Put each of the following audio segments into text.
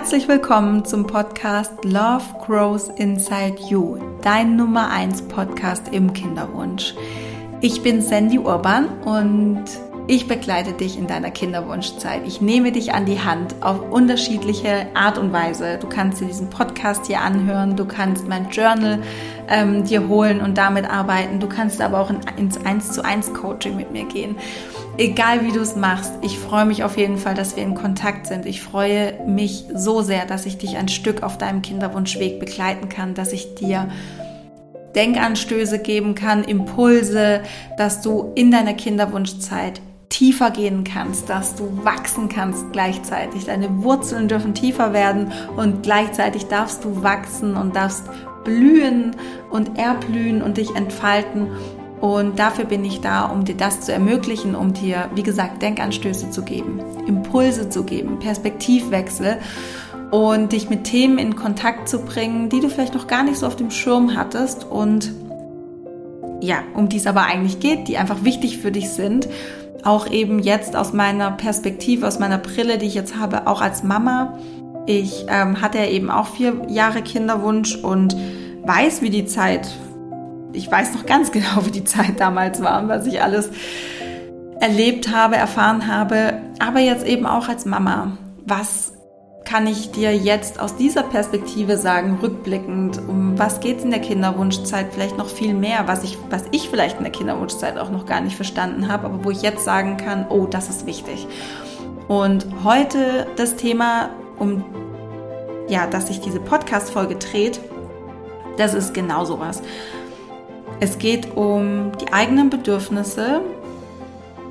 Herzlich willkommen zum Podcast Love Grows Inside You, dein Nummer 1 Podcast im Kinderwunsch. Ich bin Sandy Urban und ich begleite dich in deiner Kinderwunschzeit. Ich nehme dich an die Hand auf unterschiedliche Art und Weise. Du kannst dir diesen Podcast hier anhören, du kannst mein Journal ähm, dir holen und damit arbeiten. Du kannst aber auch in, ins 1 zu 1 Coaching mit mir gehen. Egal wie du es machst, ich freue mich auf jeden Fall, dass wir in Kontakt sind. Ich freue mich so sehr, dass ich dich ein Stück auf deinem Kinderwunschweg begleiten kann, dass ich dir Denkanstöße geben kann, Impulse, dass du in deiner Kinderwunschzeit tiefer gehen kannst, dass du wachsen kannst gleichzeitig. Deine Wurzeln dürfen tiefer werden und gleichzeitig darfst du wachsen und darfst blühen und erblühen und dich entfalten. Und dafür bin ich da, um dir das zu ermöglichen, um dir, wie gesagt, Denkanstöße zu geben, Impulse zu geben, Perspektivwechsel und dich mit Themen in Kontakt zu bringen, die du vielleicht noch gar nicht so auf dem Schirm hattest und ja, um die es aber eigentlich geht, die einfach wichtig für dich sind auch eben jetzt aus meiner Perspektive, aus meiner Brille, die ich jetzt habe, auch als Mama. Ich ähm, hatte ja eben auch vier Jahre Kinderwunsch und weiß, wie die Zeit, ich weiß noch ganz genau, wie die Zeit damals war und was ich alles erlebt habe, erfahren habe, aber jetzt eben auch als Mama. Was kann ich dir jetzt aus dieser Perspektive sagen, rückblickend, um was geht es in der Kinderwunschzeit vielleicht noch viel mehr, was ich, was ich vielleicht in der Kinderwunschzeit auch noch gar nicht verstanden habe, aber wo ich jetzt sagen kann, oh, das ist wichtig. Und heute das Thema, um ja, dass sich diese Podcast-Folge dreht, das ist genau sowas. Es geht um die eigenen Bedürfnisse,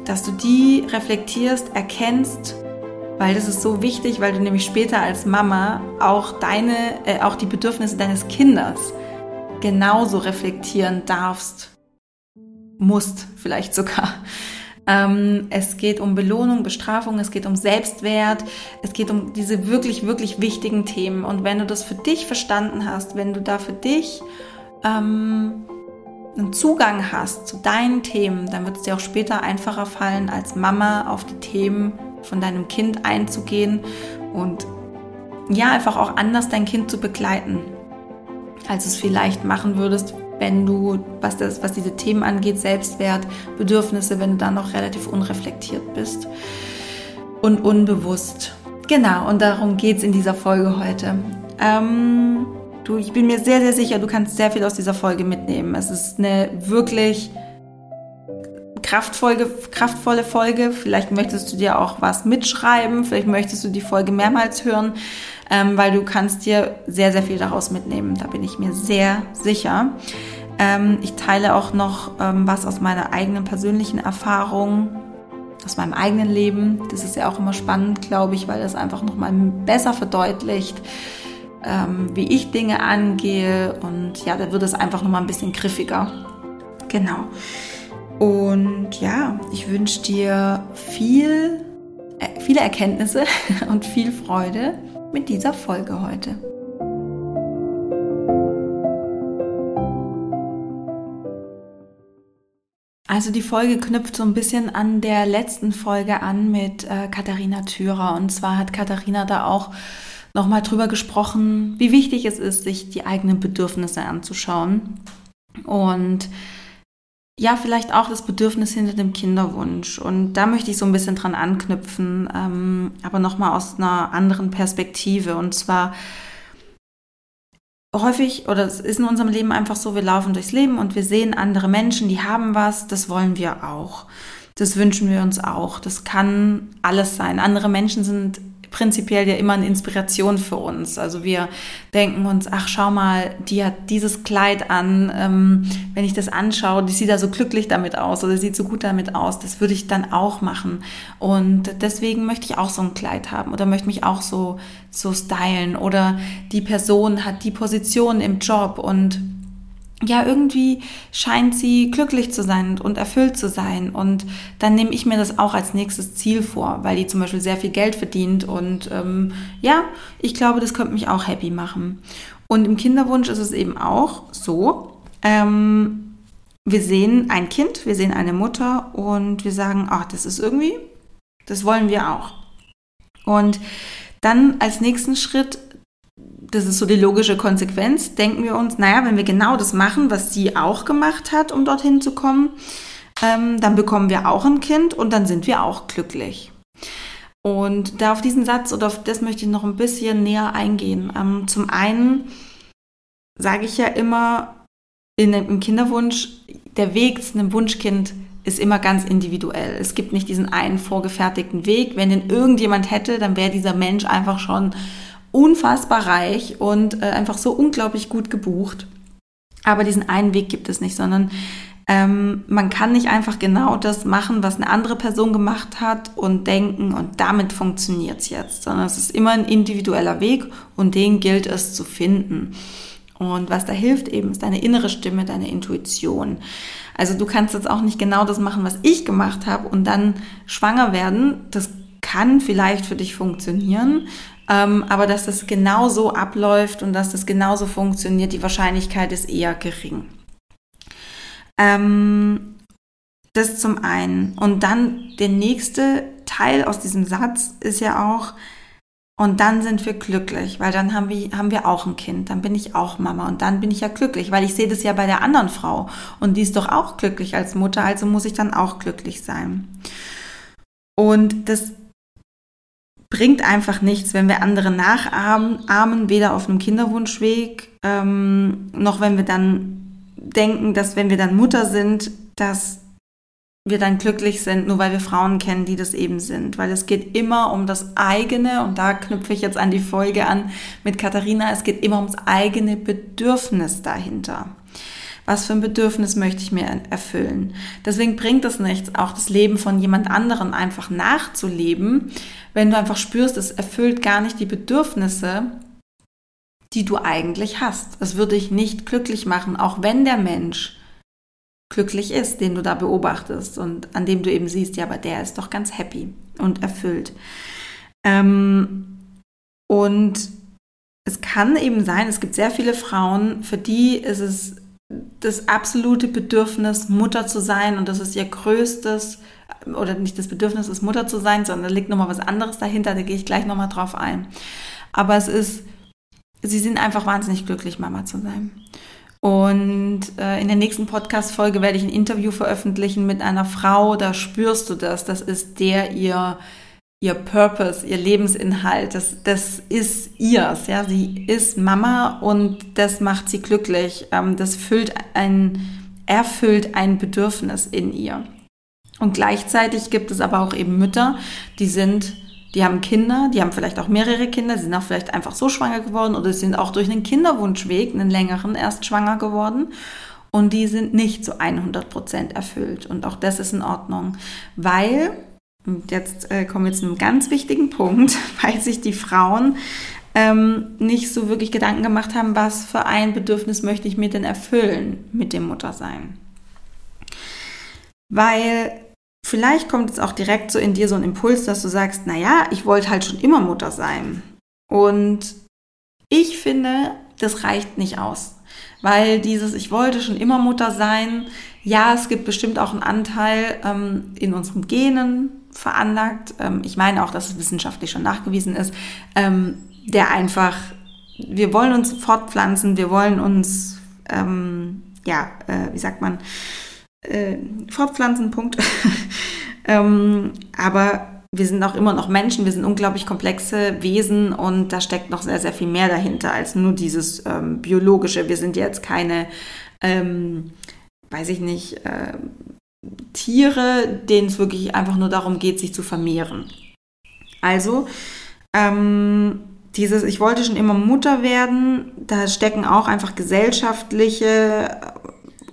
dass du die reflektierst, erkennst weil das ist so wichtig, weil du nämlich später als Mama auch deine, äh, auch die Bedürfnisse deines Kindes genauso reflektieren darfst, musst vielleicht sogar. Ähm, es geht um Belohnung, Bestrafung, es geht um Selbstwert, es geht um diese wirklich, wirklich wichtigen Themen. Und wenn du das für dich verstanden hast, wenn du da für dich ähm, einen Zugang hast zu deinen Themen, dann wird es dir auch später einfacher fallen, als Mama auf die Themen von deinem Kind einzugehen und ja, einfach auch anders dein Kind zu begleiten, als es vielleicht machen würdest, wenn du, was, das, was diese Themen angeht, Selbstwert, Bedürfnisse, wenn du da noch relativ unreflektiert bist und unbewusst. Genau, und darum geht es in dieser Folge heute. Ähm, du, ich bin mir sehr, sehr sicher, du kannst sehr viel aus dieser Folge mitnehmen. Es ist eine wirklich kraftvolle, kraftvolle Folge. Vielleicht möchtest du dir auch was mitschreiben, vielleicht möchtest du die Folge mehrmals hören, ähm, weil du kannst dir sehr, sehr viel daraus mitnehmen. Da bin ich mir sehr sicher. Ähm, ich teile auch noch ähm, was aus meiner eigenen persönlichen Erfahrung, aus meinem eigenen Leben. Das ist ja auch immer spannend, glaube ich, weil das einfach nochmal besser verdeutlicht, ähm, wie ich Dinge angehe. Und ja, da wird es einfach nochmal ein bisschen griffiger. Genau. Und ja, ich wünsche dir viel, äh, viele Erkenntnisse und viel Freude mit dieser Folge heute. Also die Folge knüpft so ein bisschen an der letzten Folge an mit äh, Katharina Thürer. Und zwar hat Katharina da auch nochmal drüber gesprochen, wie wichtig es ist, sich die eigenen Bedürfnisse anzuschauen. Und ja, vielleicht auch das Bedürfnis hinter dem Kinderwunsch. Und da möchte ich so ein bisschen dran anknüpfen, ähm, aber nochmal aus einer anderen Perspektive. Und zwar häufig, oder es ist in unserem Leben einfach so, wir laufen durchs Leben und wir sehen andere Menschen, die haben was, das wollen wir auch. Das wünschen wir uns auch. Das kann alles sein. Andere Menschen sind prinzipiell ja immer eine Inspiration für uns. Also wir denken uns, ach schau mal, die hat dieses Kleid an, ähm, wenn ich das anschaue, die sieht da so glücklich damit aus oder sieht so gut damit aus, das würde ich dann auch machen. Und deswegen möchte ich auch so ein Kleid haben oder möchte mich auch so, so stylen oder die Person hat die Position im Job und ja, irgendwie scheint sie glücklich zu sein und erfüllt zu sein. Und dann nehme ich mir das auch als nächstes Ziel vor, weil die zum Beispiel sehr viel Geld verdient. Und ähm, ja, ich glaube, das könnte mich auch happy machen. Und im Kinderwunsch ist es eben auch so. Ähm, wir sehen ein Kind, wir sehen eine Mutter und wir sagen, ach, das ist irgendwie, das wollen wir auch. Und dann als nächsten Schritt, das ist so die logische Konsequenz, denken wir uns, naja, wenn wir genau das machen, was sie auch gemacht hat, um dorthin zu kommen, ähm, dann bekommen wir auch ein Kind und dann sind wir auch glücklich. Und da auf diesen Satz oder auf das möchte ich noch ein bisschen näher eingehen. Ähm, zum einen sage ich ja immer in, im Kinderwunsch, der Weg zu einem Wunschkind ist immer ganz individuell. Es gibt nicht diesen einen vorgefertigten Weg. Wenn den irgendjemand hätte, dann wäre dieser Mensch einfach schon unfassbar reich und äh, einfach so unglaublich gut gebucht. Aber diesen einen Weg gibt es nicht, sondern ähm, man kann nicht einfach genau das machen, was eine andere Person gemacht hat und denken und damit funktioniert es jetzt, sondern es ist immer ein individueller Weg und den gilt es zu finden. Und was da hilft eben, ist deine innere Stimme, deine Intuition. Also du kannst jetzt auch nicht genau das machen, was ich gemacht habe und dann schwanger werden. Das kann vielleicht für dich funktionieren, ähm, aber dass das genau so abläuft und dass das genauso funktioniert, die Wahrscheinlichkeit ist eher gering. Ähm, das zum einen. Und dann der nächste Teil aus diesem Satz ist ja auch, und dann sind wir glücklich, weil dann haben wir, haben wir auch ein Kind, dann bin ich auch Mama und dann bin ich ja glücklich, weil ich sehe das ja bei der anderen Frau und die ist doch auch glücklich als Mutter, also muss ich dann auch glücklich sein. Und das bringt einfach nichts, wenn wir andere nachahmen, weder auf einem Kinderwunschweg, ähm, noch wenn wir dann denken, dass wenn wir dann Mutter sind, dass wir dann glücklich sind, nur weil wir Frauen kennen, die das eben sind. Weil es geht immer um das eigene, und da knüpfe ich jetzt an die Folge an mit Katharina, es geht immer ums eigene Bedürfnis dahinter. Was für ein Bedürfnis möchte ich mir erfüllen? Deswegen bringt es nichts, auch das Leben von jemand anderem einfach nachzuleben, wenn du einfach spürst, es erfüllt gar nicht die Bedürfnisse, die du eigentlich hast. Es würde dich nicht glücklich machen, auch wenn der Mensch glücklich ist, den du da beobachtest und an dem du eben siehst, ja, aber der ist doch ganz happy und erfüllt. Ähm, und es kann eben sein, es gibt sehr viele Frauen, für die ist es das absolute Bedürfnis, Mutter zu sein und das ist ihr größtes, oder nicht das Bedürfnis ist, Mutter zu sein, sondern da liegt nochmal was anderes dahinter, da gehe ich gleich nochmal drauf ein. Aber es ist sie sind einfach wahnsinnig glücklich, Mama zu sein. Und äh, in der nächsten Podcast-Folge werde ich ein Interview veröffentlichen mit einer Frau, da spürst du das. Das ist der ihr, ihr Purpose, ihr Lebensinhalt. Das, das ist ihrs. Ja? Sie ist Mama und das macht sie glücklich. Ähm, das füllt ein, erfüllt ein Bedürfnis in ihr. Und gleichzeitig gibt es aber auch eben Mütter, die sind die haben Kinder, die haben vielleicht auch mehrere Kinder, sie sind auch vielleicht einfach so schwanger geworden oder sind auch durch einen Kinderwunschweg, einen längeren, erst schwanger geworden. Und die sind nicht zu 100 Prozent erfüllt. Und auch das ist in Ordnung, weil, und jetzt äh, kommen wir zu einem ganz wichtigen Punkt, weil sich die Frauen ähm, nicht so wirklich Gedanken gemacht haben, was für ein Bedürfnis möchte ich mir denn erfüllen mit dem Muttersein. Weil Vielleicht kommt es auch direkt so in dir so ein Impuls, dass du sagst, naja, ich wollte halt schon immer Mutter sein. Und ich finde, das reicht nicht aus. Weil dieses, ich wollte schon immer Mutter sein, ja, es gibt bestimmt auch einen Anteil ähm, in unseren Genen veranlagt. Ähm, ich meine auch, dass es wissenschaftlich schon nachgewiesen ist, ähm, der einfach, wir wollen uns fortpflanzen, wir wollen uns, ähm, ja, äh, wie sagt man, äh, fortpflanzen, Punkt. ähm, aber wir sind auch immer noch Menschen, wir sind unglaublich komplexe Wesen und da steckt noch sehr, sehr viel mehr dahinter als nur dieses ähm, biologische. Wir sind jetzt keine, ähm, weiß ich nicht, äh, Tiere, denen es wirklich einfach nur darum geht, sich zu vermehren. Also, ähm, dieses, ich wollte schon immer Mutter werden, da stecken auch einfach gesellschaftliche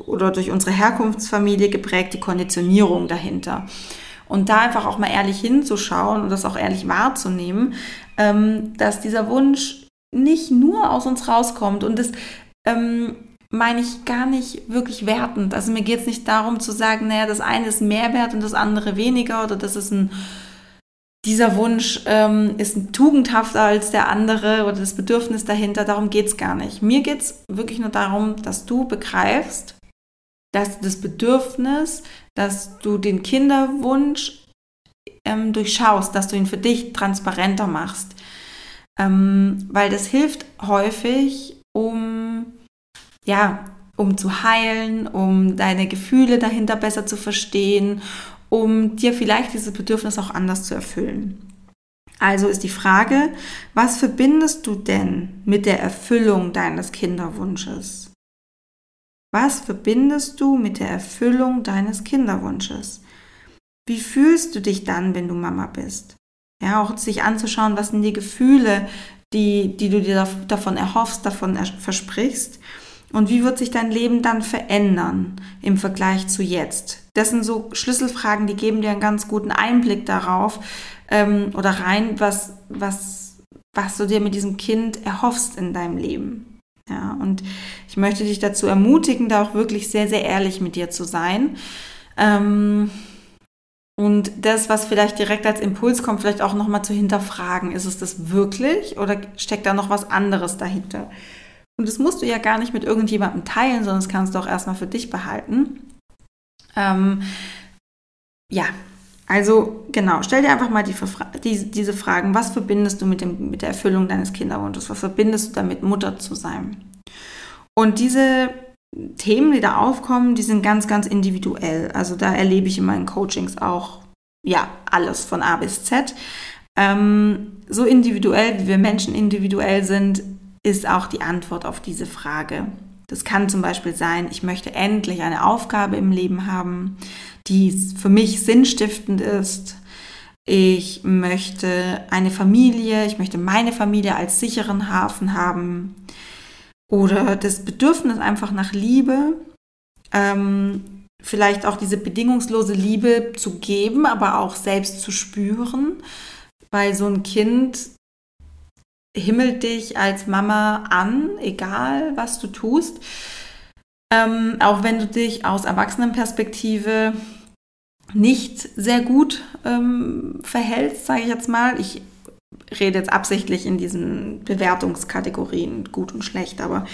oder durch unsere Herkunftsfamilie geprägte Konditionierung dahinter. Und da einfach auch mal ehrlich hinzuschauen und das auch ehrlich wahrzunehmen, ähm, dass dieser Wunsch nicht nur aus uns rauskommt. Und das ähm, meine ich gar nicht wirklich wertend. Also mir geht es nicht darum zu sagen, naja, das eine ist mehr wert und das andere weniger oder das ist ein dieser Wunsch ähm, ist tugendhafter als der andere oder das Bedürfnis dahinter, darum geht es gar nicht. Mir geht es wirklich nur darum, dass du begreifst, dass das Bedürfnis, dass du den Kinderwunsch ähm, durchschaust, dass du ihn für dich transparenter machst. ähm, weil das hilft häufig, um ja, um zu heilen, um deine Gefühle dahinter besser zu verstehen, um dir vielleicht dieses Bedürfnis auch anders zu erfüllen. Also ist die Frage, was verbindest du denn mit der Erfüllung deines Kinderwunsches? Was verbindest du mit der Erfüllung deines Kinderwunsches? Wie fühlst du dich dann, wenn du Mama bist? Ja, auch sich anzuschauen, was sind die Gefühle, die, die du dir davon erhoffst, davon versprichst und wie wird sich dein Leben dann verändern im Vergleich zu jetzt? Das sind so Schlüsselfragen, die geben dir einen ganz guten Einblick darauf ähm, oder rein, was, was, was du dir mit diesem Kind erhoffst in deinem Leben. Ja, und ich möchte dich dazu ermutigen, da auch wirklich sehr, sehr ehrlich mit dir zu sein. Ähm, und das, was vielleicht direkt als Impuls kommt, vielleicht auch nochmal zu hinterfragen. Ist es das wirklich oder steckt da noch was anderes dahinter? Und das musst du ja gar nicht mit irgendjemandem teilen, sondern das kannst du auch erstmal für dich behalten. Ähm, ja, also genau, stell dir einfach mal die, die, diese Fragen. Was verbindest du mit, dem, mit der Erfüllung deines Kinderwunsches? Was verbindest du damit, Mutter zu sein? Und diese Themen, die da aufkommen, die sind ganz, ganz individuell. Also da erlebe ich in meinen Coachings auch, ja, alles von A bis Z. Ähm, so individuell, wie wir Menschen individuell sind, ist auch die Antwort auf diese Frage. Das kann zum Beispiel sein, ich möchte endlich eine Aufgabe im Leben haben, die für mich sinnstiftend ist. Ich möchte eine Familie, ich möchte meine Familie als sicheren Hafen haben. Oder das Bedürfnis einfach nach Liebe, ähm, vielleicht auch diese bedingungslose Liebe zu geben, aber auch selbst zu spüren, weil so ein Kind himmelt dich als Mama an, egal was du tust. Ähm, auch wenn du dich aus Erwachsenenperspektive nicht sehr gut ähm, verhältst, sage ich jetzt mal. Ich rede jetzt absichtlich in diesen Bewertungskategorien gut und schlecht, aber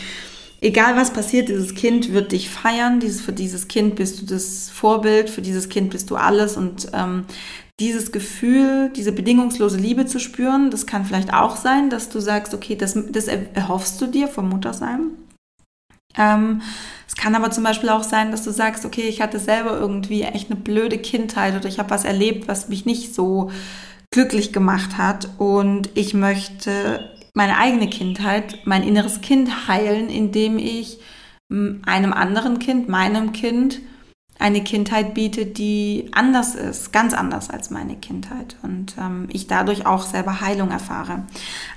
egal was passiert, dieses Kind wird dich feiern. Dieses, für dieses Kind bist du das Vorbild, für dieses Kind bist du alles und ähm, dieses Gefühl, diese bedingungslose Liebe zu spüren, das kann vielleicht auch sein, dass du sagst, okay, das, das erhoffst du dir vom Muttersein. Ähm, es kann aber zum Beispiel auch sein, dass du sagst, okay, ich hatte selber irgendwie echt eine blöde Kindheit oder ich habe was erlebt, was mich nicht so glücklich gemacht hat und ich möchte meine eigene Kindheit, mein inneres Kind heilen, indem ich einem anderen Kind, meinem Kind, eine Kindheit bietet, die anders ist, ganz anders als meine Kindheit und ähm, ich dadurch auch selber Heilung erfahre.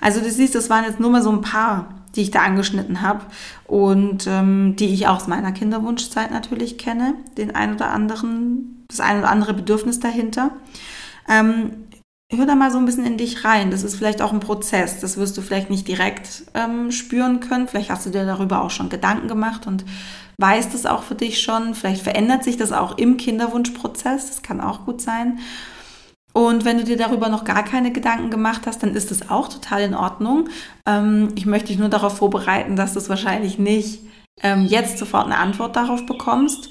Also du siehst, das waren jetzt nur mal so ein paar, die ich da angeschnitten habe und ähm, die ich auch aus meiner Kinderwunschzeit natürlich kenne, den ein oder anderen, das ein oder andere Bedürfnis dahinter. Ähm, hör da mal so ein bisschen in dich rein. Das ist vielleicht auch ein Prozess. Das wirst du vielleicht nicht direkt ähm, spüren können. Vielleicht hast du dir darüber auch schon Gedanken gemacht und weißt es auch für dich schon. Vielleicht verändert sich das auch im Kinderwunschprozess. Das kann auch gut sein. Und wenn du dir darüber noch gar keine Gedanken gemacht hast, dann ist das auch total in Ordnung. Ähm, ich möchte dich nur darauf vorbereiten, dass du es wahrscheinlich nicht ähm, jetzt sofort eine Antwort darauf bekommst,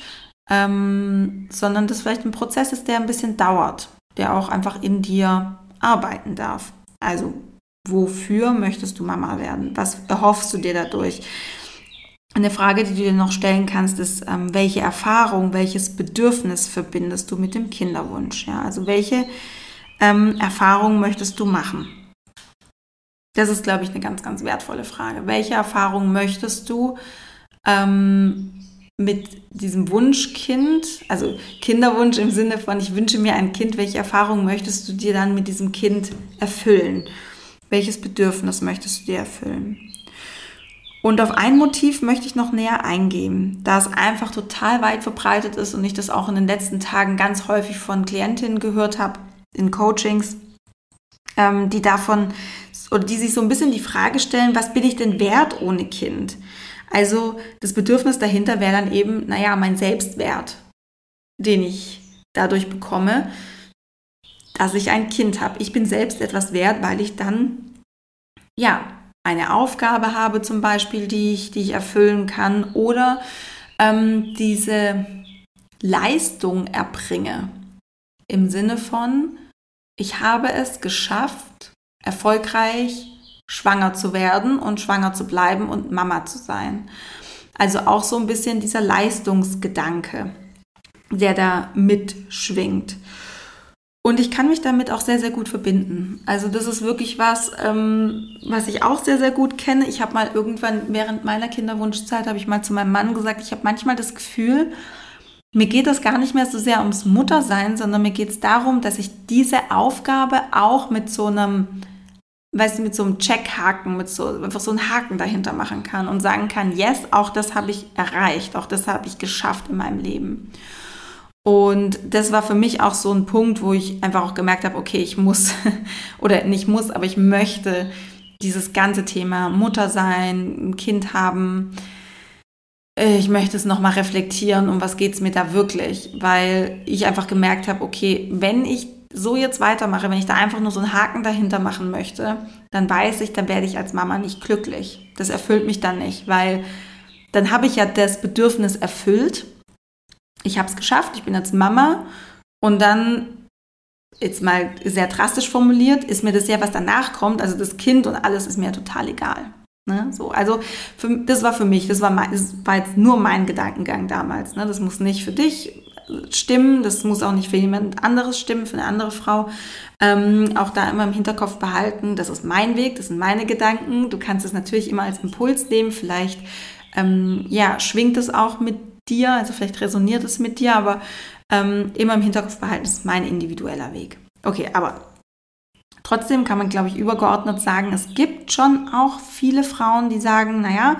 ähm, sondern das vielleicht ein Prozess ist, der ein bisschen dauert der auch einfach in dir arbeiten darf. Also, wofür möchtest du Mama werden? Was erhoffst du dir dadurch? Eine Frage, die du dir noch stellen kannst, ist, ähm, welche Erfahrung, welches Bedürfnis verbindest du mit dem Kinderwunsch? Ja, also welche ähm, Erfahrung möchtest du machen? Das ist, glaube ich, eine ganz, ganz wertvolle Frage. Welche Erfahrung möchtest du ähm, mit diesem Wunschkind, also Kinderwunsch im Sinne von, ich wünsche mir ein Kind, welche Erfahrung möchtest du dir dann mit diesem Kind erfüllen? Welches Bedürfnis möchtest du dir erfüllen? Und auf ein Motiv möchte ich noch näher eingehen, da es einfach total weit verbreitet ist und ich das auch in den letzten Tagen ganz häufig von Klientinnen gehört habe in Coachings, ähm, die davon oder die sich so ein bisschen die Frage stellen, was bin ich denn wert ohne Kind? Also das Bedürfnis dahinter wäre dann eben, naja, mein Selbstwert, den ich dadurch bekomme, dass ich ein Kind habe. Ich bin selbst etwas wert, weil ich dann, ja, eine Aufgabe habe zum Beispiel, die ich, die ich erfüllen kann oder ähm, diese Leistung erbringe. Im Sinne von, ich habe es geschafft, erfolgreich schwanger zu werden und schwanger zu bleiben und Mama zu sein. Also auch so ein bisschen dieser Leistungsgedanke, der da mitschwingt. Und ich kann mich damit auch sehr, sehr gut verbinden. Also das ist wirklich was, ähm, was ich auch sehr, sehr gut kenne. Ich habe mal irgendwann während meiner Kinderwunschzeit, habe ich mal zu meinem Mann gesagt, ich habe manchmal das Gefühl, mir geht es gar nicht mehr so sehr ums Muttersein, sondern mir geht es darum, dass ich diese Aufgabe auch mit so einem, weißt du, mit so einem Checkhaken, mit so einfach so einem Haken dahinter machen kann und sagen kann, yes, auch das habe ich erreicht, auch das habe ich geschafft in meinem Leben. Und das war für mich auch so ein Punkt, wo ich einfach auch gemerkt habe, okay, ich muss oder nicht muss, aber ich möchte dieses ganze Thema Mutter sein, ein Kind haben. Äh, ich möchte es nochmal reflektieren, um was geht es mir da wirklich, weil ich einfach gemerkt habe, okay, wenn ich so jetzt weitermache, wenn ich da einfach nur so einen Haken dahinter machen möchte, dann weiß ich, dann werde ich als Mama nicht glücklich. Das erfüllt mich dann nicht, weil dann habe ich ja das Bedürfnis erfüllt ich habe es geschafft, ich bin jetzt Mama und dann, jetzt mal sehr drastisch formuliert, ist mir das ja, was danach kommt, also das Kind und alles ist mir total egal. Ne? So, also für, das war für mich, das war, mein, das war jetzt nur mein Gedankengang damals. Ne? Das muss nicht für dich stimmen, das muss auch nicht für jemand anderes stimmen, für eine andere Frau. Ähm, auch da immer im Hinterkopf behalten, das ist mein Weg, das sind meine Gedanken. Du kannst es natürlich immer als Impuls nehmen, vielleicht ähm, ja, schwingt es auch mit dir, also vielleicht resoniert es mit dir, aber ähm, immer im Hinterkopf behalten, ist mein individueller Weg. Okay, aber trotzdem kann man, glaube ich, übergeordnet sagen, es gibt schon auch viele Frauen, die sagen, naja,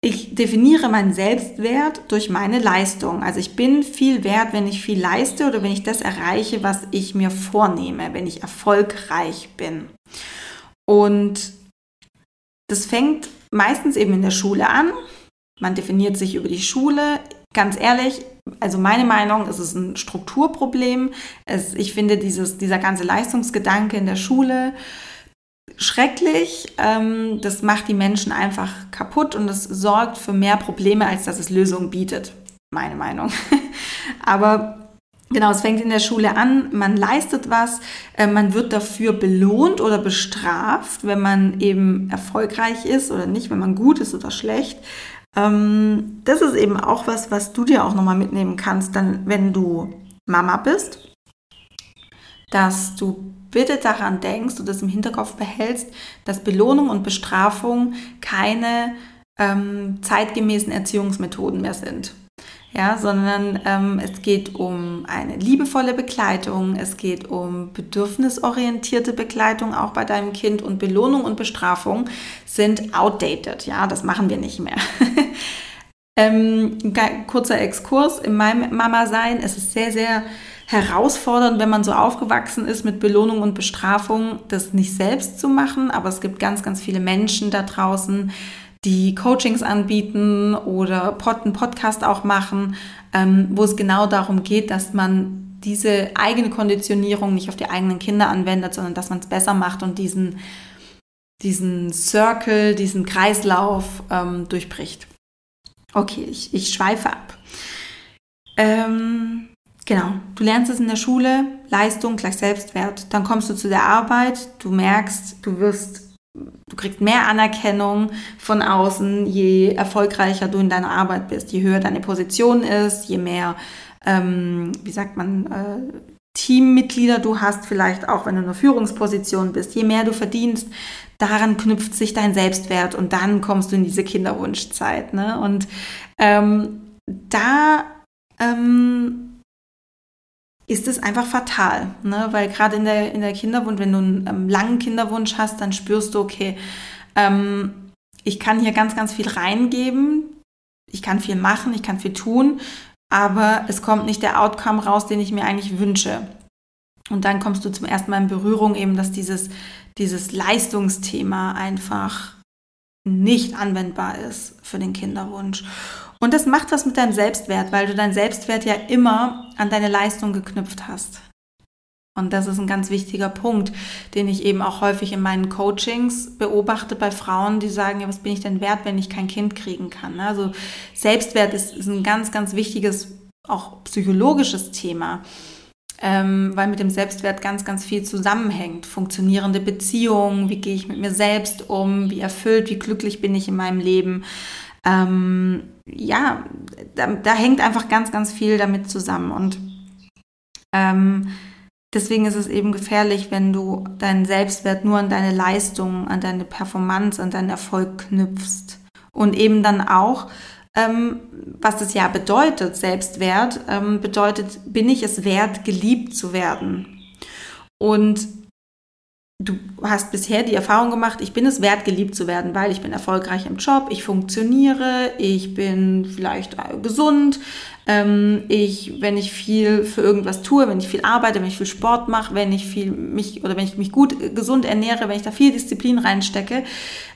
ich definiere meinen Selbstwert durch meine Leistung. Also ich bin viel wert, wenn ich viel leiste oder wenn ich das erreiche, was ich mir vornehme, wenn ich erfolgreich bin. Und das fängt meistens eben in der Schule an. Man definiert sich über die Schule. Ganz ehrlich, also meine Meinung, es ist ein Strukturproblem. Es, ich finde dieses, dieser ganze Leistungsgedanke in der Schule schrecklich. Ähm, das macht die Menschen einfach kaputt und es sorgt für mehr Probleme, als dass es Lösungen bietet. Meine Meinung. Aber Genau, es fängt in der Schule an, man leistet was, äh, man wird dafür belohnt oder bestraft, wenn man eben erfolgreich ist oder nicht, wenn man gut ist oder schlecht. Ähm, das ist eben auch was, was du dir auch nochmal mitnehmen kannst, dann wenn du Mama bist, dass du bitte daran denkst und das im Hinterkopf behältst, dass Belohnung und Bestrafung keine ähm, zeitgemäßen Erziehungsmethoden mehr sind ja, sondern ähm, es geht um eine liebevolle Begleitung, es geht um bedürfnisorientierte Begleitung auch bei deinem Kind und Belohnung und Bestrafung sind outdated, ja, das machen wir nicht mehr. ähm, kurzer Exkurs in meinem Mama-Sein, es ist sehr, sehr herausfordernd, wenn man so aufgewachsen ist mit Belohnung und Bestrafung, das nicht selbst zu machen, aber es gibt ganz, ganz viele Menschen da draußen, die Coachings anbieten oder einen Podcast auch machen, ähm, wo es genau darum geht, dass man diese eigene Konditionierung nicht auf die eigenen Kinder anwendet, sondern dass man es besser macht und diesen, diesen Circle, diesen Kreislauf ähm, durchbricht. Okay, ich, ich schweife ab. Ähm, genau, du lernst es in der Schule, Leistung gleich Selbstwert. Dann kommst du zu der Arbeit, du merkst, du wirst du kriegst mehr Anerkennung von außen, je erfolgreicher du in deiner Arbeit bist, je höher deine Position ist, je mehr, ähm, wie sagt man, äh, Teammitglieder du hast, vielleicht auch wenn du in einer Führungsposition bist, je mehr du verdienst, daran knüpft sich dein Selbstwert und dann kommst du in diese Kinderwunschzeit. Ne? Und ähm, da ähm, ist es einfach fatal. Ne? Weil gerade in der, in der Kinderwunsch, wenn du einen ähm, langen Kinderwunsch hast, dann spürst du, okay, ähm, ich kann hier ganz, ganz viel reingeben, ich kann viel machen, ich kann viel tun, aber es kommt nicht der Outcome raus, den ich mir eigentlich wünsche. Und dann kommst du zum ersten Mal in Berührung eben, dass dieses, dieses Leistungsthema einfach nicht anwendbar ist für den Kinderwunsch. Und das macht was mit deinem Selbstwert, weil du deinen Selbstwert ja immer an deine Leistung geknüpft hast. Und das ist ein ganz wichtiger Punkt, den ich eben auch häufig in meinen Coachings beobachte bei Frauen, die sagen, ja, was bin ich denn wert, wenn ich kein Kind kriegen kann? Also Selbstwert ist, ist ein ganz, ganz wichtiges, auch psychologisches Thema. ähm, weil mit dem Selbstwert ganz, ganz viel zusammenhängt. Funktionierende Beziehungen, wie gehe ich mit mir selbst um, wie erfüllt, wie glücklich bin ich in meinem Leben. Ähm, ja, da, da, hängt einfach ganz, ganz viel damit zusammen. Und ähm, deswegen ist es eben gefährlich, wenn du deinen Selbstwert nur an deine Leistung, an deine Performance, an deinen Erfolg knüpfst. Und eben dann auch ähm, was das ja bedeutet, Selbstwert, ähm, bedeutet, bin ich es wert, geliebt zu werden? Und du hast bisher die Erfahrung gemacht, ich bin es wert, geliebt zu werden, weil ich bin erfolgreich im Job, ich funktioniere, ich bin vielleicht äh, gesund, ähm, ich, wenn ich viel für irgendwas tue, wenn ich viel arbeite, wenn ich viel Sport mache, wenn ich viel mich oder wenn ich mich gut äh, gesund ernähre, wenn ich da viel Disziplin reinstecke,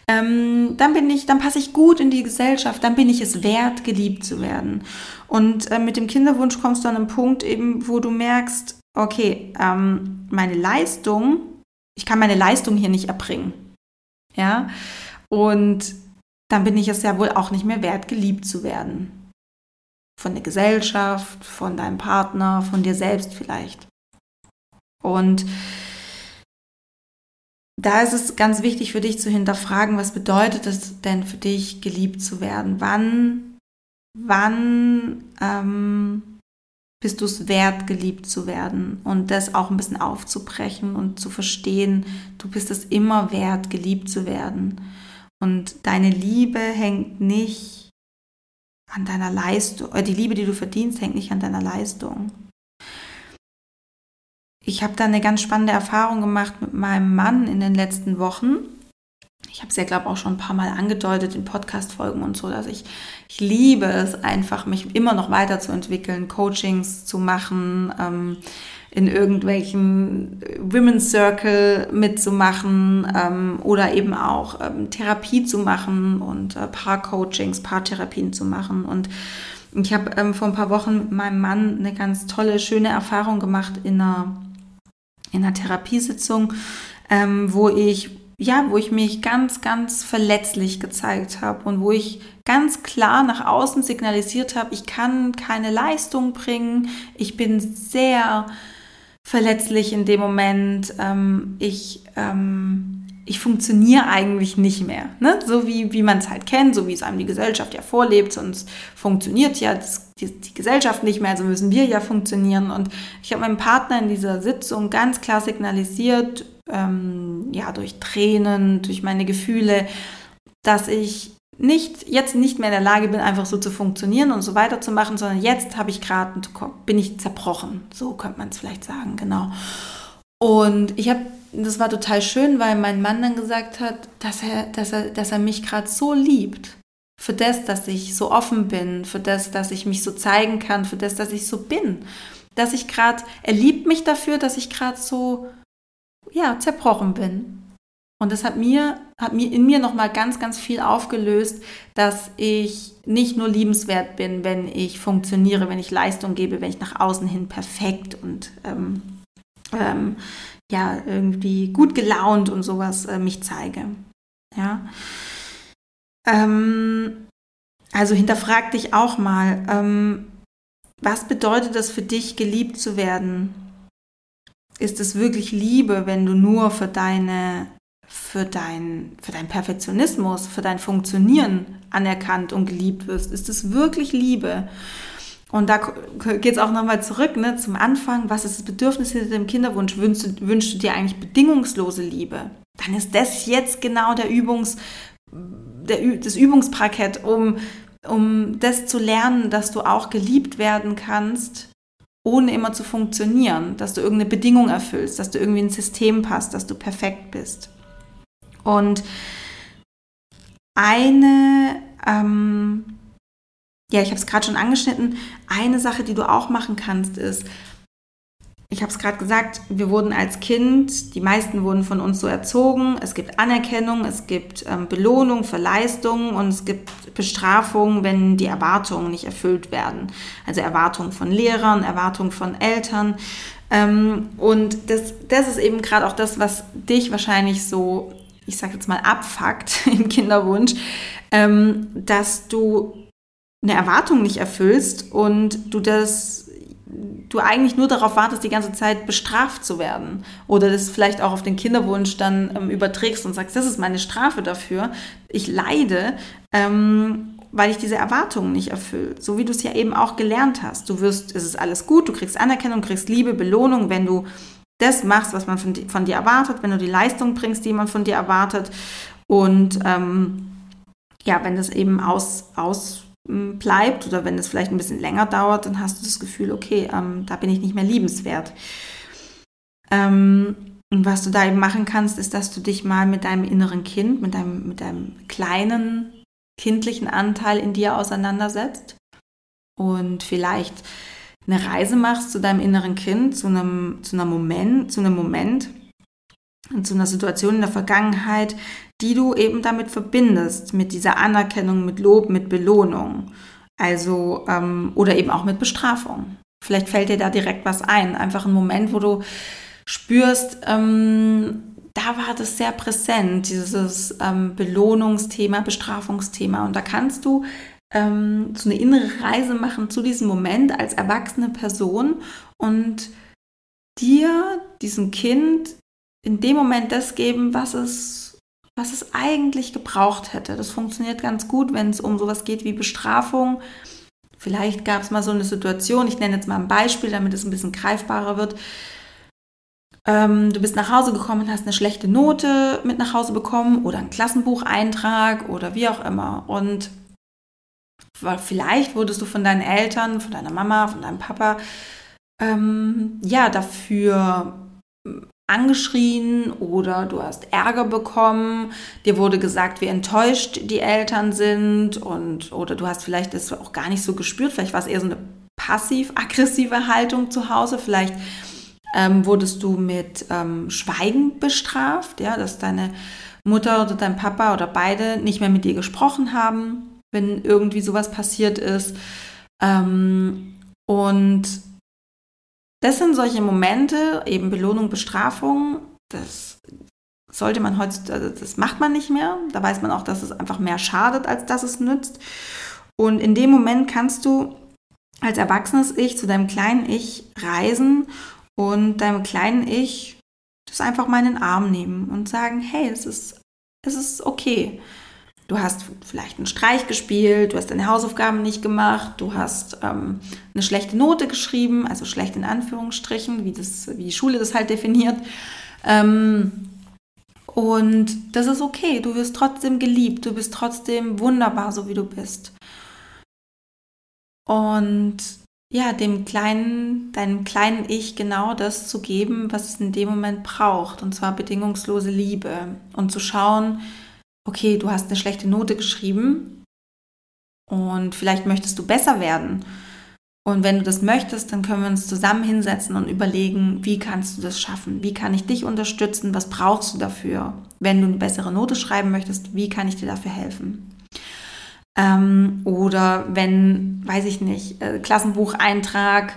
ähm, dann bin ich, dann passe ich gut in die Gesellschaft, dann bin ich es wert, geliebt zu werden. Und äh, mit dem Kinderwunsch kommst du an einen Punkt eben, wo du merkst, okay, ähm, meine Leistung, ich kann meine Leistung hier nicht erbringen. Ja, und dann bin ich es ja wohl auch nicht mehr wert, geliebt zu werden. Von der Gesellschaft, von deinem Partner, von dir selbst vielleicht. Und da ist es ganz wichtig für dich zu hinterfragen, was bedeutet es denn für dich, geliebt zu werden? Wann, wann ähm, bist du es wert, geliebt zu werden? Und das auch ein bisschen aufzubrechen und zu verstehen, du bist es immer wert, geliebt zu werden. Und deine Liebe hängt nicht an deiner Leistung, äh, die Liebe, die du verdienst, hängt nicht an deiner Leistung ich habe da eine ganz spannende Erfahrung gemacht mit meinem Mann in den letzten Wochen. Ich habe es ja, glaube ich, auch schon ein paar Mal angedeutet in Podcast-Folgen und so, dass ich, ich liebe es einfach, mich immer noch weiterzuentwickeln, Coachings zu machen, ähm, in irgendwelchen Women's Circle mitzumachen ähm, oder eben auch ähm, Therapie zu machen und äh, Paar-Coachings, Paartherapien zu machen. Und ich habe ähm, vor ein paar Wochen mit meinem Mann eine ganz tolle, schöne Erfahrung gemacht in einer in einer Therapiesitzung, ähm, wo ich ja, wo ich mich ganz, ganz verletzlich gezeigt habe und wo ich ganz klar nach außen signalisiert habe, ich kann keine Leistung bringen, ich bin sehr verletzlich in dem Moment, ähm, ich ähm, ich funktioniere eigentlich nicht mehr. Ne? So wie, wie man es halt kennt, so wie es einem die Gesellschaft ja vorlebt, sonst funktioniert ja das, die, die, Gesellschaft nicht mehr, also müssen wir ja funktionieren. Und ich habe meinem Partner in dieser Sitzung ganz klar signalisiert, ähm, ja, durch Tränen, durch meine Gefühle, dass ich nicht, jetzt nicht mehr in der Lage bin, einfach so zu funktionieren und so weiterzumachen, sondern jetzt habe ich gerade, bin ich zerbrochen. So könnte man es vielleicht sagen, genau. Und ich habe das war total schön, weil mein Mann dann gesagt hat, dass er, dass er, dass er mich gerade so liebt. Für das, dass ich so offen bin, für das, dass ich mich so zeigen kann, für das, dass ich so bin. Dass ich gerade, er liebt mich dafür, dass ich gerade so, ja, zerbrochen bin. Und das hat mir, hat mir in mir nochmal ganz, ganz viel aufgelöst, dass ich nicht nur liebenswert bin, wenn ich funktioniere, wenn ich Leistung gebe, wenn ich nach außen hin perfekt und ähm, ähm, ja, irgendwie gut gelaunt und sowas äh, mich zeige. Ja. Ähm, also hinterfrag dich auch mal, ähm, was bedeutet das für dich, geliebt zu werden? Ist es wirklich Liebe, wenn du nur für deine für dein, für dein Perfektionismus, für dein Funktionieren anerkannt und geliebt wirst? Ist es wirklich Liebe? Und da geht es auch nochmal zurück ne, zum Anfang. Was ist das Bedürfnis hinter dem Kinderwunsch? Wünschst du, wünschst du dir eigentlich bedingungslose Liebe? Dann ist das jetzt genau der Übungs, der, das Übungsparkett, um, um das zu lernen, dass du auch geliebt werden kannst, ohne immer zu funktionieren, dass du irgendeine Bedingung erfüllst, dass du irgendwie ins System passt, dass du perfekt bist. Und eine ähm, ja, ich habe es gerade schon angeschnitten. Eine Sache, die du auch machen kannst, ist, ich habe es gerade gesagt, wir wurden als Kind, die meisten wurden von uns so erzogen. Es gibt Anerkennung, es gibt ähm, Belohnung für Leistungen und es gibt Bestrafung, wenn die Erwartungen nicht erfüllt werden. Also Erwartungen von Lehrern, Erwartungen von Eltern. Ähm, und das, das ist eben gerade auch das, was dich wahrscheinlich so, ich sage jetzt mal, abfuckt im Kinderwunsch, ähm, dass du eine Erwartung nicht erfüllst und du das du eigentlich nur darauf wartest, die ganze Zeit bestraft zu werden oder das vielleicht auch auf den Kinderwunsch dann ähm, überträgst und sagst, das ist meine Strafe dafür, ich leide, ähm, weil ich diese Erwartungen nicht erfülle. So wie du es ja eben auch gelernt hast. Du wirst, es ist alles gut, du kriegst Anerkennung, kriegst Liebe, Belohnung, wenn du das machst, was man von, von dir erwartet, wenn du die Leistung bringst, die man von dir erwartet. Und ähm, ja, wenn das eben aus, aus bleibt oder wenn es vielleicht ein bisschen länger dauert, dann hast du das Gefühl, okay, ähm, da bin ich nicht mehr liebenswert. Ähm, und was du da eben machen kannst, ist, dass du dich mal mit deinem inneren Kind, mit deinem, mit deinem kleinen kindlichen Anteil in dir auseinandersetzt und vielleicht eine Reise machst zu deinem inneren Kind, zu einem, zu einem Moment, zu einem Moment, zu einer Situation in der Vergangenheit, die du eben damit verbindest, mit dieser Anerkennung, mit Lob, mit Belohnung. Also, ähm, oder eben auch mit Bestrafung. Vielleicht fällt dir da direkt was ein. Einfach ein Moment, wo du spürst, ähm, da war das sehr präsent, dieses ähm, Belohnungsthema, Bestrafungsthema. Und da kannst du ähm, so eine innere Reise machen zu diesem Moment als erwachsene Person und dir, diesem Kind, in dem Moment das geben, was es, was es eigentlich gebraucht hätte. Das funktioniert ganz gut, wenn es um sowas geht wie Bestrafung. Vielleicht gab es mal so eine Situation, ich nenne jetzt mal ein Beispiel, damit es ein bisschen greifbarer wird. Ähm, du bist nach Hause gekommen und hast eine schlechte Note mit nach Hause bekommen oder einen Klassenbucheintrag oder wie auch immer. Und vielleicht wurdest du von deinen Eltern, von deiner Mama, von deinem Papa, ähm, ja, dafür angeschrien oder du hast Ärger bekommen, dir wurde gesagt, wie enttäuscht die Eltern sind und oder du hast vielleicht das auch gar nicht so gespürt, vielleicht war es eher so eine passiv-aggressive Haltung zu Hause, vielleicht ähm, wurdest du mit ähm, Schweigen bestraft, ja, dass deine Mutter oder dein Papa oder beide nicht mehr mit dir gesprochen haben, wenn irgendwie sowas passiert ist. Ähm, und das sind solche Momente, eben Belohnung, Bestrafung, das sollte man heutzutage, also das macht man nicht mehr. Da weiß man auch, dass es einfach mehr schadet, als dass es nützt. Und in dem Moment kannst du als erwachsenes Ich zu deinem kleinen Ich reisen und deinem kleinen Ich das einfach mal in den Arm nehmen und sagen, hey, es ist, es ist okay. Du hast vielleicht einen Streich gespielt, du hast deine Hausaufgaben nicht gemacht, du hast ähm, eine schlechte Note geschrieben, also schlecht in Anführungsstrichen, wie, das, wie die Schule das halt definiert. Ähm, und das ist okay, du wirst trotzdem geliebt, du bist trotzdem wunderbar, so wie du bist. Und ja, dem kleinen, deinem kleinen Ich genau das zu geben, was es in dem Moment braucht, und zwar bedingungslose Liebe und zu schauen, okay, du hast eine schlechte Note geschrieben und vielleicht möchtest du besser werden. Und wenn du das möchtest, dann können wir uns zusammen hinsetzen und überlegen, wie kannst du das schaffen? Wie kann ich dich unterstützen? Was brauchst du dafür? Wenn du eine bessere Note schreiben möchtest, wie kann ich dir dafür helfen? Ähm, oder wenn, weiß ich nicht, äh, Klassenbucheintrag,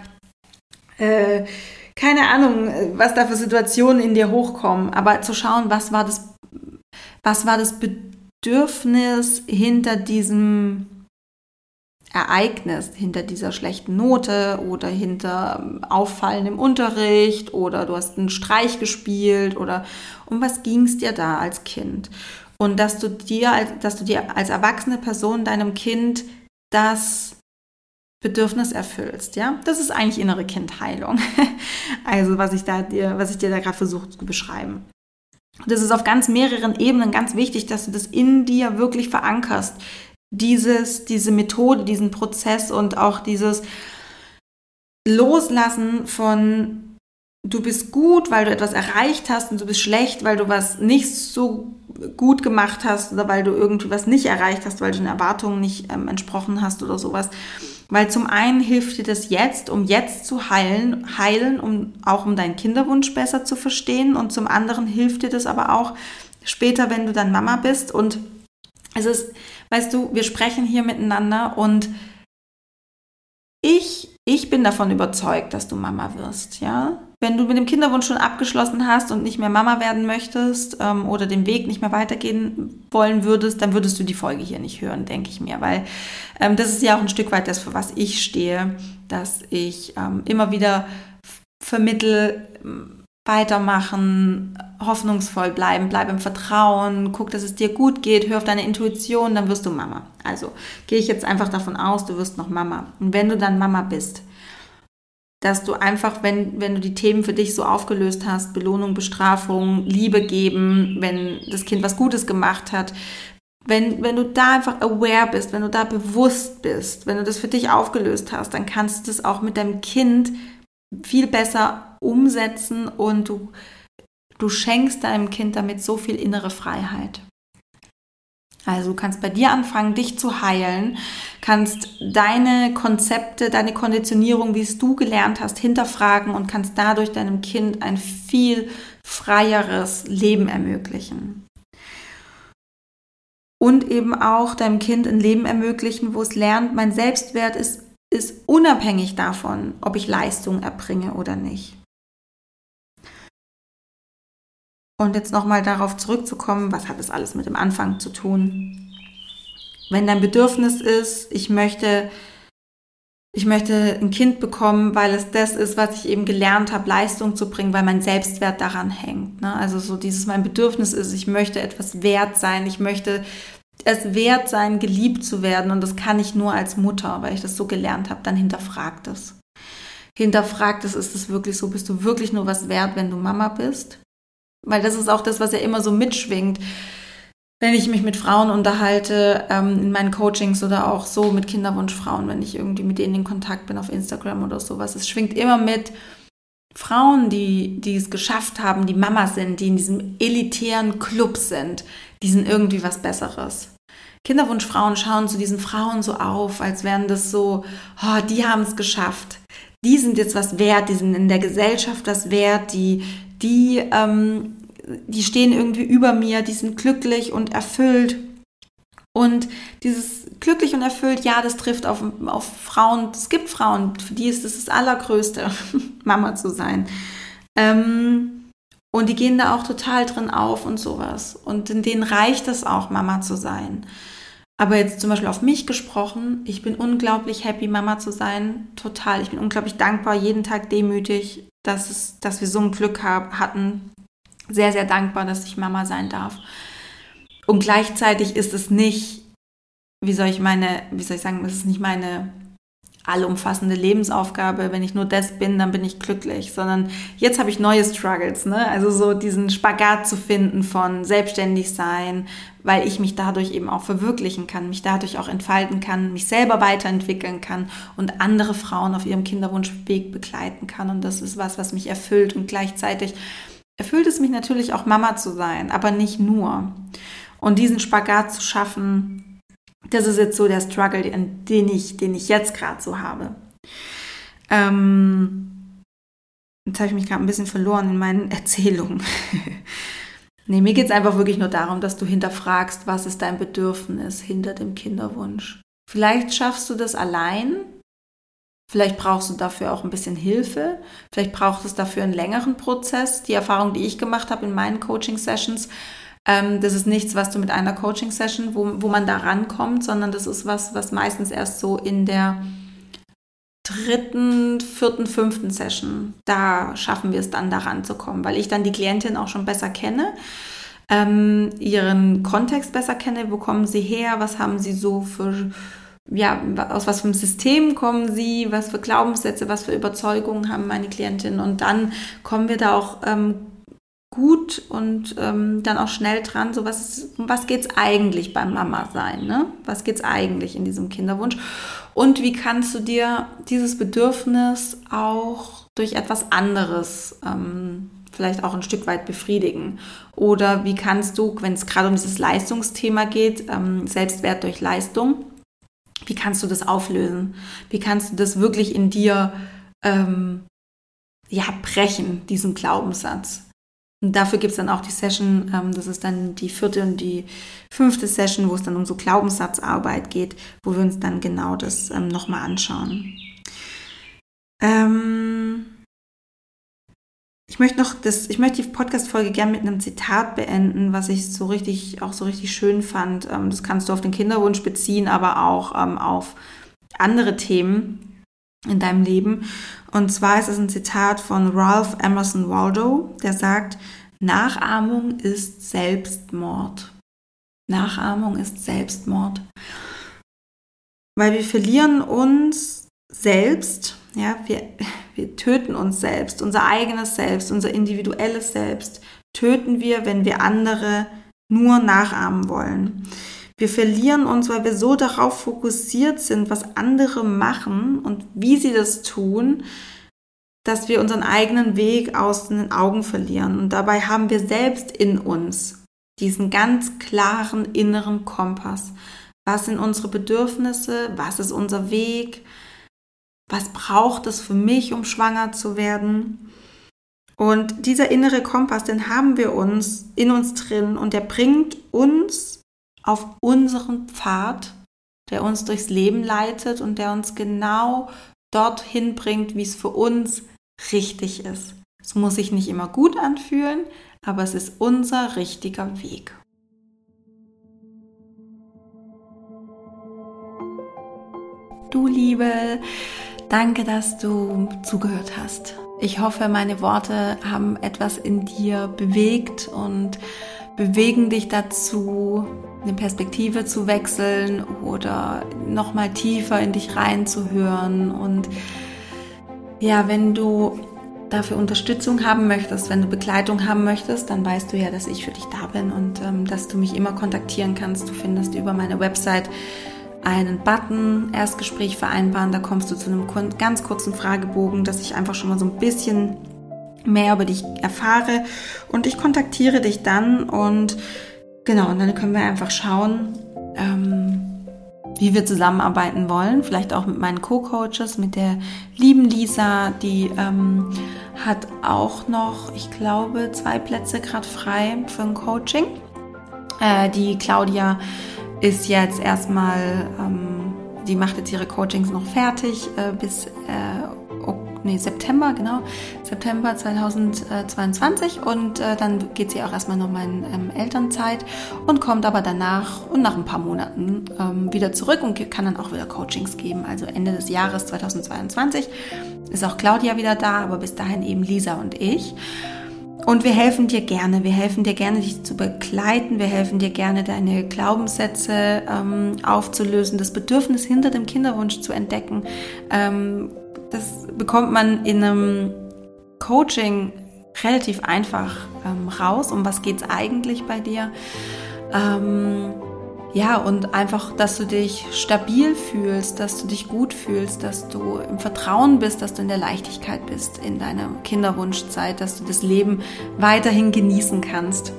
äh, keine Ahnung, äh, was da für Situationen in dir hochkommen, aber zu schauen, was war das was war das Bedürfnis hinter diesem Ereignis, hinter dieser schlechten Note oder hinter ähm, Auffallen im Unterricht oder du hast einen Streich gespielt oder um was ging es dir da als Kind? Und dass du dir, dass du dir als erwachsene Person deinem Kind das Bedürfnis erfüllst, ja? Das ist eigentlich innere Kindheilung. also was ich da dir, was ich dir da gerade versuche zu beschreiben. Das ist auf ganz mehreren Ebenen ganz wichtig, dass du das in dir wirklich verankerst. Dieses, diese Methode, diesen Prozess und auch dieses Loslassen von du bist gut, weil du etwas erreicht hast und du bist schlecht, weil du was nicht so gut gemacht hast oder weil du irgendwie was nicht erreicht hast, weil du den Erwartungen nicht ähm, entsprochen hast oder sowas. Weil zum einen hilft dir das jetzt, um jetzt zu heilen, heilen, um auch um deinen Kinderwunsch besser zu verstehen. Und zum anderen hilft dir das aber auch später, wenn du dann Mama bist. Und es ist, weißt du, wir sprechen hier miteinander und ich, ich bin davon überzeugt, dass du Mama wirst, ja. Wenn du mit dem Kinderwunsch schon abgeschlossen hast und nicht mehr Mama werden möchtest ähm, oder den Weg nicht mehr weitergehen wollen würdest, dann würdest du die Folge hier nicht hören, denke ich mir, weil ähm, das ist ja auch ein Stück weit das, für was ich stehe, dass ich ähm, immer wieder vermittel, weitermachen, hoffnungsvoll bleiben, bleib im Vertrauen, guck, dass es dir gut geht, hör auf deine Intuition, dann wirst du Mama. Also gehe ich jetzt einfach davon aus, du wirst noch Mama. Und wenn du dann Mama bist, dass du einfach, wenn, wenn du die Themen für dich so aufgelöst hast, Belohnung, Bestrafung, Liebe geben, wenn das Kind was Gutes gemacht hat, wenn, wenn du da einfach aware bist, wenn du da bewusst bist, wenn du das für dich aufgelöst hast, dann kannst du das auch mit deinem Kind viel besser umsetzen und du, du schenkst deinem Kind damit so viel innere Freiheit. Also du kannst bei dir anfangen, dich zu heilen, kannst deine Konzepte, deine Konditionierung, wie es du gelernt hast, hinterfragen und kannst dadurch deinem Kind ein viel freieres Leben ermöglichen. Und eben auch deinem Kind ein Leben ermöglichen, wo es lernt, mein Selbstwert ist ist unabhängig davon, ob ich Leistung erbringe oder nicht. Und jetzt nochmal darauf zurückzukommen, was hat das alles mit dem Anfang zu tun? Wenn dein Bedürfnis ist, ich möchte, ich möchte ein Kind bekommen, weil es das ist, was ich eben gelernt habe, Leistung zu bringen, weil mein Selbstwert daran hängt. Ne? Also so dieses, mein Bedürfnis ist, ich möchte etwas wert sein, ich möchte es wert sein, geliebt zu werden. Und das kann ich nur als Mutter, weil ich das so gelernt habe. Dann hinterfragt es. Hinterfragt es, ist es wirklich so? Bist du wirklich nur was wert, wenn du Mama bist? Weil das ist auch das, was ja immer so mitschwingt. Wenn ich mich mit Frauen unterhalte, ähm, in meinen Coachings oder auch so mit Kinderwunschfrauen, wenn ich irgendwie mit denen in Kontakt bin auf Instagram oder sowas, es schwingt immer mit, Frauen, die, die es geschafft haben, die Mama sind, die in diesem elitären Club sind, die sind irgendwie was Besseres. Kinderwunschfrauen schauen zu diesen Frauen so auf, als wären das so, oh, die haben es geschafft. Die sind jetzt was wert, die sind in der Gesellschaft was wert, die, die, ähm, die stehen irgendwie über mir, die sind glücklich und erfüllt. Und dieses glücklich und erfüllt, ja, das trifft auf, auf Frauen. Es gibt Frauen, für die ist es das Allergrößte, Mama zu sein. Ähm, und die gehen da auch total drin auf und sowas. Und in denen reicht es auch, Mama zu sein. Aber jetzt zum Beispiel auf mich gesprochen, ich bin unglaublich happy, Mama zu sein. Total. Ich bin unglaublich dankbar, jeden Tag demütig, dass, es, dass wir so ein Glück hab, hatten. Sehr, sehr dankbar, dass ich Mama sein darf. Und gleichzeitig ist es nicht, wie soll ich meine, wie soll ich sagen, es ist nicht meine allumfassende Lebensaufgabe. Wenn ich nur das bin, dann bin ich glücklich, sondern jetzt habe ich neue Struggles, ne? Also so diesen Spagat zu finden von selbstständig sein, weil ich mich dadurch eben auch verwirklichen kann, mich dadurch auch entfalten kann, mich selber weiterentwickeln kann und andere Frauen auf ihrem Kinderwunschweg begleiten kann. Und das ist was, was mich erfüllt und gleichzeitig erfüllt es mich natürlich auch Mama zu sein, aber nicht nur. Und diesen Spagat zu schaffen, das ist jetzt so der Struggle, den ich, den ich jetzt gerade so habe. Ähm, jetzt habe ich mich gerade ein bisschen verloren in meinen Erzählungen. nee, mir geht es einfach wirklich nur darum, dass du hinterfragst, was ist dein Bedürfnis hinter dem Kinderwunsch. Vielleicht schaffst du das allein. Vielleicht brauchst du dafür auch ein bisschen Hilfe. Vielleicht braucht es dafür einen längeren Prozess. Die Erfahrung, die ich gemacht habe in meinen Coaching-Sessions, ähm, das ist nichts, was du mit einer Coaching-Session, wo, wo man da rankommt, sondern das ist was, was meistens erst so in der dritten, vierten, fünften Session, da schaffen wir es dann da ranzukommen, weil ich dann die Klientin auch schon besser kenne, ähm, ihren Kontext besser kenne, wo kommen sie her, was haben sie so für ja, aus was für einem System kommen sie, was für Glaubenssätze, was für Überzeugungen haben meine Klientinnen und dann kommen wir da auch ähm, gut und ähm, dann auch schnell dran, so was, was geht es eigentlich beim Mama sein, ne? Was geht es eigentlich in diesem Kinderwunsch? Und wie kannst du dir dieses Bedürfnis auch durch etwas anderes ähm, vielleicht auch ein Stück weit befriedigen? Oder wie kannst du, wenn es gerade um dieses Leistungsthema geht, ähm, Selbstwert durch Leistung, wie kannst du das auflösen? Wie kannst du das wirklich in dir ähm, ja, brechen, diesen Glaubenssatz? Und dafür gibt es dann auch die Session, ähm, das ist dann die vierte und die fünfte Session, wo es dann um so Glaubenssatzarbeit geht, wo wir uns dann genau das ähm, nochmal anschauen. Ähm ich möchte noch das, ich möchte die Podcast-Folge gerne mit einem Zitat beenden, was ich so richtig, auch so richtig schön fand. Ähm, das kannst du auf den Kinderwunsch beziehen, aber auch ähm, auf andere Themen in deinem Leben. Und zwar ist es ein Zitat von Ralph Emerson Waldo, der sagt, Nachahmung ist Selbstmord. Nachahmung ist Selbstmord. Weil wir verlieren uns selbst, ja, wir, wir töten uns selbst, unser eigenes Selbst, unser individuelles Selbst töten wir, wenn wir andere nur nachahmen wollen. Wir verlieren uns, weil wir so darauf fokussiert sind, was andere machen und wie sie das tun, dass wir unseren eigenen Weg aus den Augen verlieren. Und dabei haben wir selbst in uns diesen ganz klaren inneren Kompass. Was sind unsere Bedürfnisse? Was ist unser Weg? Was braucht es für mich, um schwanger zu werden? Und dieser innere Kompass, den haben wir uns in uns drin und der bringt uns auf unseren Pfad, der uns durchs Leben leitet und der uns genau dorthin bringt, wie es für uns richtig ist. Es muss sich nicht immer gut anfühlen, aber es ist unser richtiger Weg. Du Liebe, danke, dass du zugehört hast. Ich hoffe, meine Worte haben etwas in dir bewegt und bewegen dich dazu, eine Perspektive zu wechseln oder nochmal tiefer in dich reinzuhören und ja, wenn du dafür Unterstützung haben möchtest, wenn du Begleitung haben möchtest, dann weißt du ja, dass ich für dich da bin und ähm, dass du mich immer kontaktieren kannst. Du findest über meine Website einen Button, Erstgespräch vereinbaren, da kommst du zu einem ganz kurzen Fragebogen, dass ich einfach schon mal so ein bisschen mehr über dich erfahre und ich kontaktiere dich dann und genau, und dann können wir einfach schauen, ähm, wie wir zusammenarbeiten wollen, vielleicht auch mit meinen Co-Coaches, mit der lieben Lisa, die ähm, hat auch noch, ich glaube, zwei Plätze gerade frei für ein Coaching. Äh, die Claudia ist jetzt erstmal, ähm, die macht jetzt ihre Coachings noch fertig äh, bis äh, nee, September, genau, September 2022 und äh, dann geht sie auch erstmal nochmal in ähm, Elternzeit und kommt aber danach und nach ein paar Monaten ähm, wieder zurück und kann dann auch wieder Coachings geben. Also Ende des Jahres 2022 ist auch Claudia wieder da, aber bis dahin eben Lisa und ich. Und wir helfen dir gerne. Wir helfen dir gerne, dich zu begleiten. Wir helfen dir gerne, deine Glaubenssätze ähm, aufzulösen, das Bedürfnis hinter dem Kinderwunsch zu entdecken, ähm, das bekommt man in einem Coaching relativ einfach ähm, raus. Um was geht es eigentlich bei dir? Ähm, ja, und einfach, dass du dich stabil fühlst, dass du dich gut fühlst, dass du im Vertrauen bist, dass du in der Leichtigkeit bist in deiner Kinderwunschzeit, dass du das Leben weiterhin genießen kannst.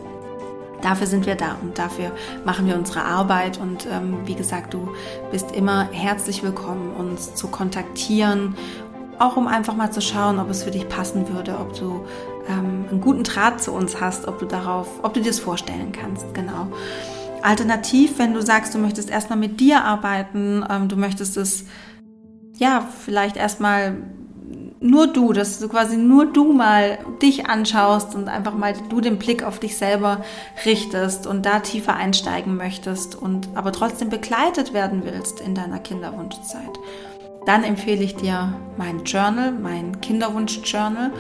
Dafür sind wir da und dafür machen wir unsere Arbeit. Und ähm, wie gesagt, du bist immer herzlich willkommen, uns zu kontaktieren auch um einfach mal zu schauen, ob es für dich passen würde, ob du ähm, einen guten Draht zu uns hast, ob du darauf, ob du dir das vorstellen kannst, genau. Alternativ, wenn du sagst, du möchtest erstmal mit dir arbeiten, ähm, du möchtest es, ja, vielleicht erstmal nur du, dass du quasi nur du mal dich anschaust und einfach mal du den Blick auf dich selber richtest und da tiefer einsteigen möchtest und aber trotzdem begleitet werden willst in deiner Kinderwunschzeit dann empfehle ich dir mein Journal, mein Kinderwunsch-Journal,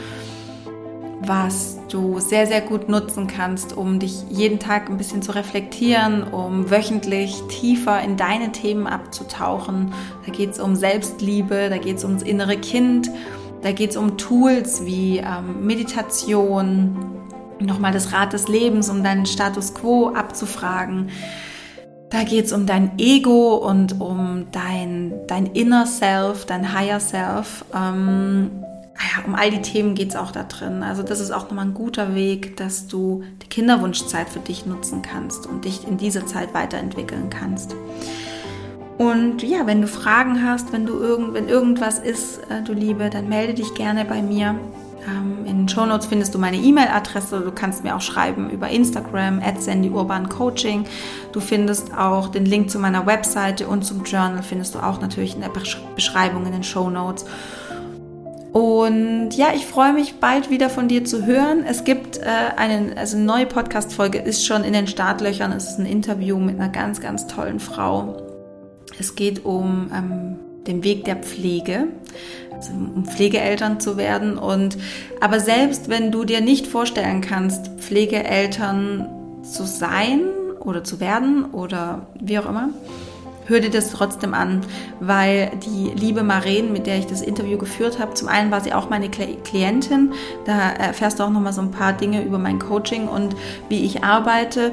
was du sehr, sehr gut nutzen kannst, um dich jeden Tag ein bisschen zu reflektieren, um wöchentlich tiefer in deine Themen abzutauchen. Da geht es um Selbstliebe, da geht es ums innere Kind, da geht es um Tools wie ähm, Meditation, nochmal das Rad des Lebens, um deinen Status quo abzufragen. Da geht es um dein Ego und um dein, dein Inner Self, dein Higher Self. Ähm, ja, um all die Themen geht es auch da drin. Also das ist auch nochmal ein guter Weg, dass du die Kinderwunschzeit für dich nutzen kannst und dich in dieser Zeit weiterentwickeln kannst. Und ja, wenn du Fragen hast, wenn du irgend, wenn irgendwas ist, äh, du Liebe, dann melde dich gerne bei mir. Ähm, in den Shownotes findest du meine E-Mail-Adresse. Du kannst mir auch schreiben über Instagram, at Coaching. Du findest auch den Link zu meiner Webseite und zum Journal findest du auch natürlich in der Beschreibung in den Shownotes. Und ja, ich freue mich bald wieder von dir zu hören. Es gibt äh, einen, also eine neue Podcast-Folge ist schon in den Startlöchern. Es ist ein Interview mit einer ganz, ganz tollen Frau. Es geht um ähm, den Weg der Pflege, um Pflegeeltern zu werden. Und aber selbst wenn du dir nicht vorstellen kannst, Pflegeeltern zu sein oder zu werden oder wie auch immer, hör dir das trotzdem an, weil die liebe Maren, mit der ich das Interview geführt habe, zum einen war sie auch meine Klientin, da erfährst du auch nochmal so ein paar Dinge über mein Coaching und wie ich arbeite.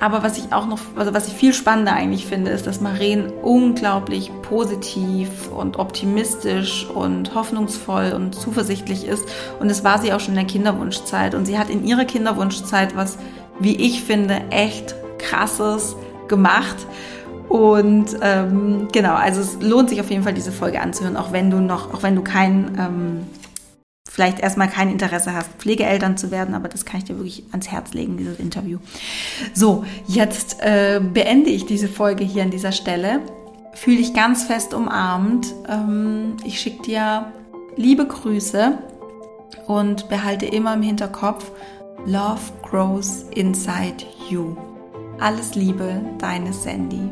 Aber was ich auch noch, also was ich viel spannender eigentlich finde, ist, dass Maren unglaublich positiv und optimistisch und hoffnungsvoll und zuversichtlich ist. Und das war sie auch schon in der Kinderwunschzeit. Und sie hat in ihrer Kinderwunschzeit was, wie ich finde, echt krasses gemacht. Und ähm, genau, also es lohnt sich auf jeden Fall, diese Folge anzuhören, auch wenn du noch, auch wenn du kein, ähm, vielleicht erstmal kein Interesse hast, Pflegeeltern zu werden, aber das kann ich dir wirklich ans Herz legen, dieses Interview. So, jetzt äh, beende ich diese Folge hier an dieser Stelle. Fühl dich ganz fest umarmt. Ähm, ich schicke dir liebe Grüße und behalte immer im Hinterkopf, Love grows inside you. Alles Liebe, deine Sandy.